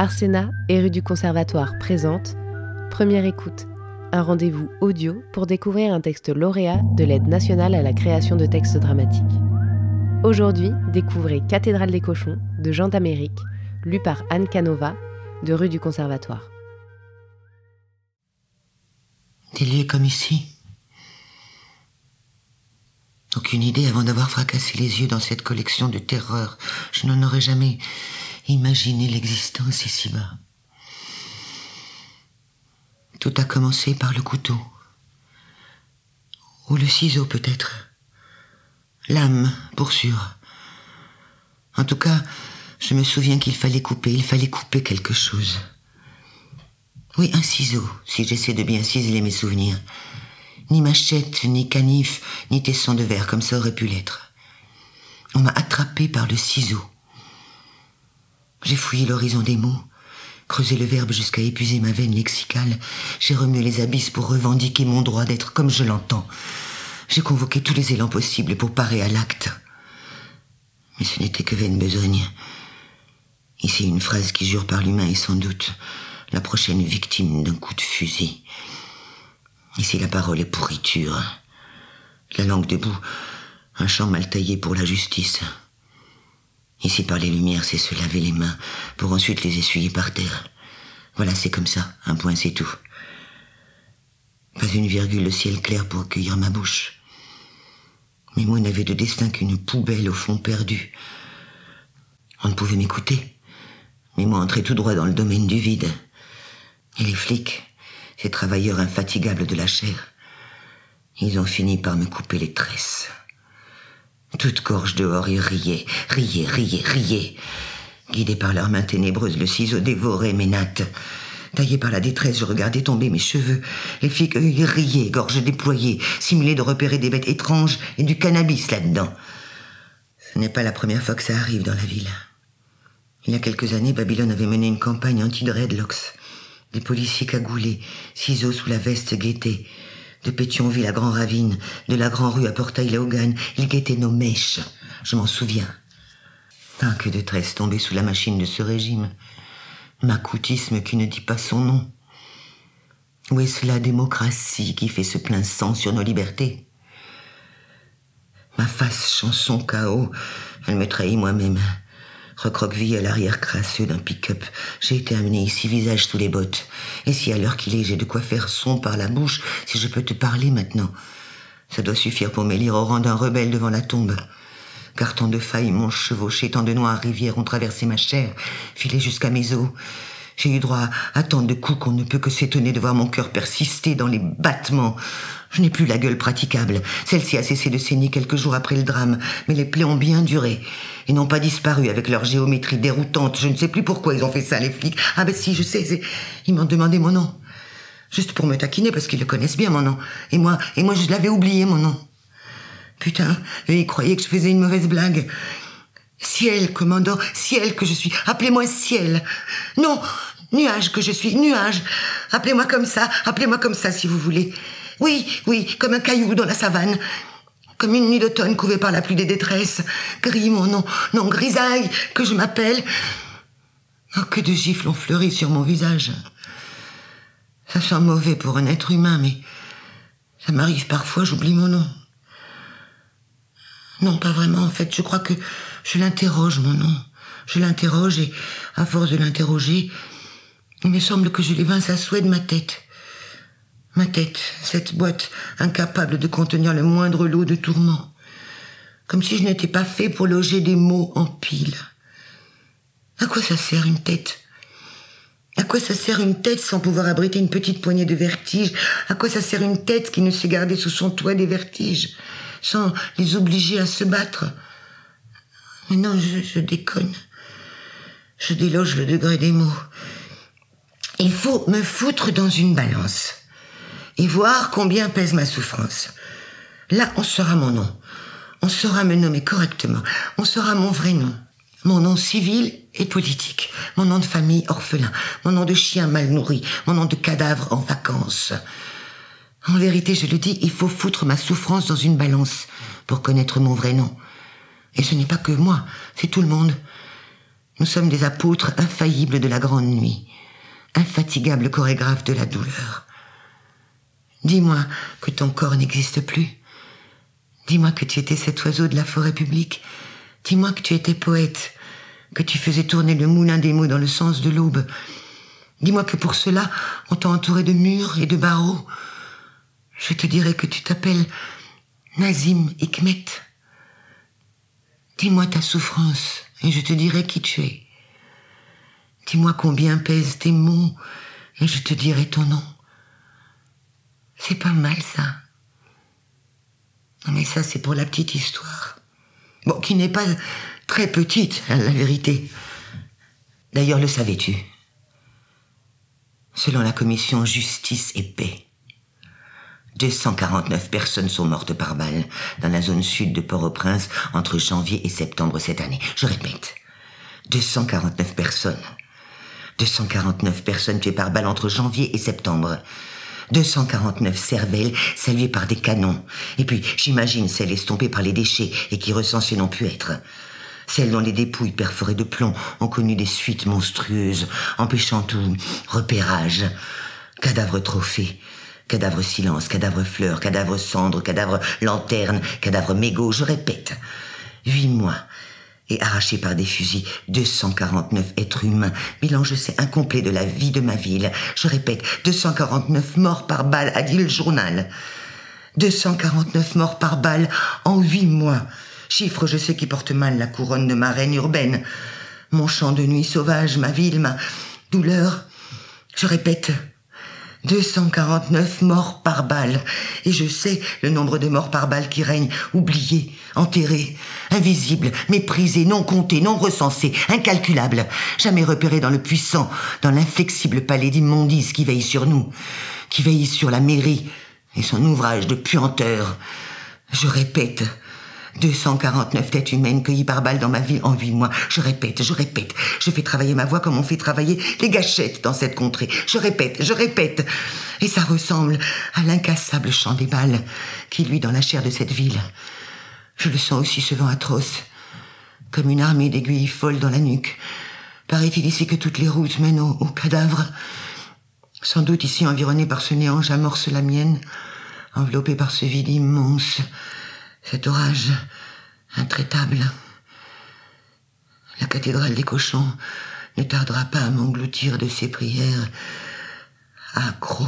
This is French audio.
Arsena et rue du Conservatoire présente Première écoute, un rendez-vous audio pour découvrir un texte lauréat de l'aide nationale à la création de textes dramatiques. Aujourd'hui, découvrez Cathédrale des cochons de Jean d'Amérique, lu par Anne Canova de rue du Conservatoire. Des lieux comme ici aucune idée avant d'avoir fracassé les yeux dans cette collection de terreurs. Je n'en aurais jamais imaginé l'existence ici-bas. Tout a commencé par le couteau. Ou le ciseau peut-être. L'âme, pour sûr. En tout cas, je me souviens qu'il fallait couper, il fallait couper quelque chose. Oui, un ciseau, si j'essaie de bien ciseler mes souvenirs. Ni machette, ni canif, ni tesson de verre, comme ça aurait pu l'être. On m'a attrapé par le ciseau. J'ai fouillé l'horizon des mots, creusé le verbe jusqu'à épuiser ma veine lexicale. J'ai remué les abysses pour revendiquer mon droit d'être comme je l'entends. J'ai convoqué tous les élans possibles pour parer à l'acte. Mais ce n'était que vaine besogne. Ici, une phrase qui jure par l'humain est sans doute la prochaine victime d'un coup de fusil. Ici, la parole est pourriture. La langue debout, un champ mal taillé pour la justice. Ici, par les lumières, c'est se laver les mains pour ensuite les essuyer par terre. Voilà, c'est comme ça. Un point, c'est tout. Pas une virgule de ciel clair pour accueillir ma bouche. Mes mots n'avaient de destin qu'une poubelle au fond perdu. On ne pouvait m'écouter. Mes mots entraient tout droit dans le domaine du vide. Et les flics, ces travailleurs infatigables de la chair. Ils ont fini par me couper les tresses. Toute gorge dehors, ils riaient, riaient, riaient, riaient. Guidé par leurs mains ténébreuses, le ciseau dévorait mes nattes. Taillé par la détresse, je regardais tomber mes cheveux. Les flics, eux, ils riaient, gorge déployée, simulaient de repérer des bêtes étranges et du cannabis là-dedans. Ce n'est pas la première fois que ça arrive dans la ville. Il y a quelques années, Babylone avait mené une campagne anti-dreadlocks. Des policiers cagoulés, ciseaux sous la veste guettés. De Pétionville à Grand Ravine, de la Grand Rue à Portail-Léogane, ils guettaient nos mèches. Je m'en souviens. Tant que de tresses tombées sous la machine de ce régime. Macoutisme qui ne dit pas son nom. Où est-ce la démocratie qui fait ce plein sang sur nos libertés? Ma face chanson chaos, elle me trahit moi-même recroquevillé à l'arrière crasseux d'un pick-up. J'ai été amené ici, visage sous les bottes. Et si à l'heure qu'il est, j'ai de quoi faire son par la bouche, si je peux te parler maintenant, ça doit suffire pour m'élire au rang d'un rebelle devant la tombe. Carton de faille, mon chevauché, tant de noires rivières ont traversé ma chair, filé jusqu'à mes os. J'ai eu droit à tant de coups qu'on ne peut que s'étonner de voir mon cœur persister dans les battements. Je n'ai plus la gueule praticable. Celle-ci a cessé de saigner quelques jours après le drame, mais les plaies ont bien duré. Ils n'ont pas disparu avec leur géométrie déroutante. Je ne sais plus pourquoi ils ont fait ça, les flics. Ah ben si, je sais, ils m'ont demandé mon nom. Juste pour me taquiner, parce qu'ils le connaissent bien, mon nom. Et moi, et moi, je l'avais oublié, mon nom. Putain, ils croyaient que je faisais une mauvaise blague. Ciel, commandant, ciel que je suis. Appelez-moi ciel. Non, nuage que je suis, nuage. Appelez-moi comme ça, appelez-moi comme ça si vous voulez. Oui, oui, comme un caillou dans la savane. Comme une nuit d'automne couvée par la pluie des détresses. Gris, mon nom, non, grisaille, que je m'appelle. Oh, que de gifles ont fleuri sur mon visage. Ça sent mauvais pour un être humain, mais ça m'arrive parfois, j'oublie mon nom. Non, pas vraiment, en fait. Je crois que je l'interroge, mon nom. Je l'interroge et, à force de l'interroger, il me semble que je l'évince à souhait ma tête. Ma tête, cette boîte incapable de contenir le moindre lot de tourments. Comme si je n'étais pas fait pour loger des mots en pile. À quoi ça sert une tête? À quoi ça sert une tête sans pouvoir abriter une petite poignée de vertiges À quoi ça sert une tête qui ne sait garder sous son toit des vertiges sans les obliger à se battre? Mais non, je déconne. Je déloge le degré des mots. Il faut me foutre dans une balance et voir combien pèse ma souffrance. Là, on saura mon nom. On saura me nommer correctement. On saura mon vrai nom. Mon nom civil et politique. Mon nom de famille orphelin. Mon nom de chien mal nourri. Mon nom de cadavre en vacances. En vérité, je le dis, il faut foutre ma souffrance dans une balance pour connaître mon vrai nom. Et ce n'est pas que moi, c'est tout le monde. Nous sommes des apôtres infaillibles de la grande nuit, infatigables chorégraphes de la douleur. Dis-moi que ton corps n'existe plus. Dis-moi que tu étais cet oiseau de la forêt publique. Dis-moi que tu étais poète, que tu faisais tourner le moulin des mots dans le sens de l'aube. Dis-moi que pour cela, on t'a entouré de murs et de barreaux. Je te dirai que tu t'appelles Nazim Hikmet. Dis-moi ta souffrance et je te dirai qui tu es. Dis-moi combien pèsent tes mots et je te dirai ton nom. C'est pas mal ça. Mais ça c'est pour la petite histoire. Bon, qui n'est pas très petite, hein, la vérité. D'ailleurs, le savais-tu? Selon la commission Justice et Paix, 249 personnes sont mortes par balle dans la zone sud de Port-au-Prince entre janvier et septembre cette année. Je répète, 249 personnes. 249 personnes tuées par balle entre janvier et septembre. 249 cervelles saluées par des canons. Et puis, j'imagine celles estompées par les déchets et qui recensées n'ont pu être. Celles dont les dépouilles perforées de plomb ont connu des suites monstrueuses, empêchant tout repérage. Cadavres trophées, cadavre silence, cadavre fleurs, cadavre cendre, cadavre lanterne, cadavre mégot, je répète. Huit mois et arrachés par des fusils, 249 êtres humains, bilan je sais incomplet de la vie de ma ville. Je répète, 249 morts par balle, a dit le journal. 249 morts par balle en huit mois. Chiffre, je sais, qui porte mal la couronne de ma reine urbaine. Mon champ de nuit sauvage, ma ville, ma douleur. Je répète, 249 morts par balle. Et je sais le nombre de morts par balle qui règnent, oubliés, enterrés, invisibles, méprisés, non comptés, non recensés, incalculables, jamais repérés dans le puissant, dans l'inflexible palais d'immondice qui veille sur nous, qui veille sur la mairie et son ouvrage de puanteur. Je répète, 249 têtes humaines cueillies par balle dans ma ville en huit mois. Je répète, je répète. Je fais travailler ma voix comme on fait travailler les gâchettes dans cette contrée. Je répète, je répète. Et ça ressemble à l'incassable chant des balles qui luit dans la chair de cette ville. Je le sens aussi ce vent atroce, comme une armée d'aiguilles folles dans la nuque. Paraît-il ici que toutes les routes mènent aux, cadavres Sans doute ici environné par ce néant, j'amorce la mienne, enveloppé par ce vide immense cet orage intraitable. La cathédrale des cochons ne tardera pas à m'engloutir de ses prières accro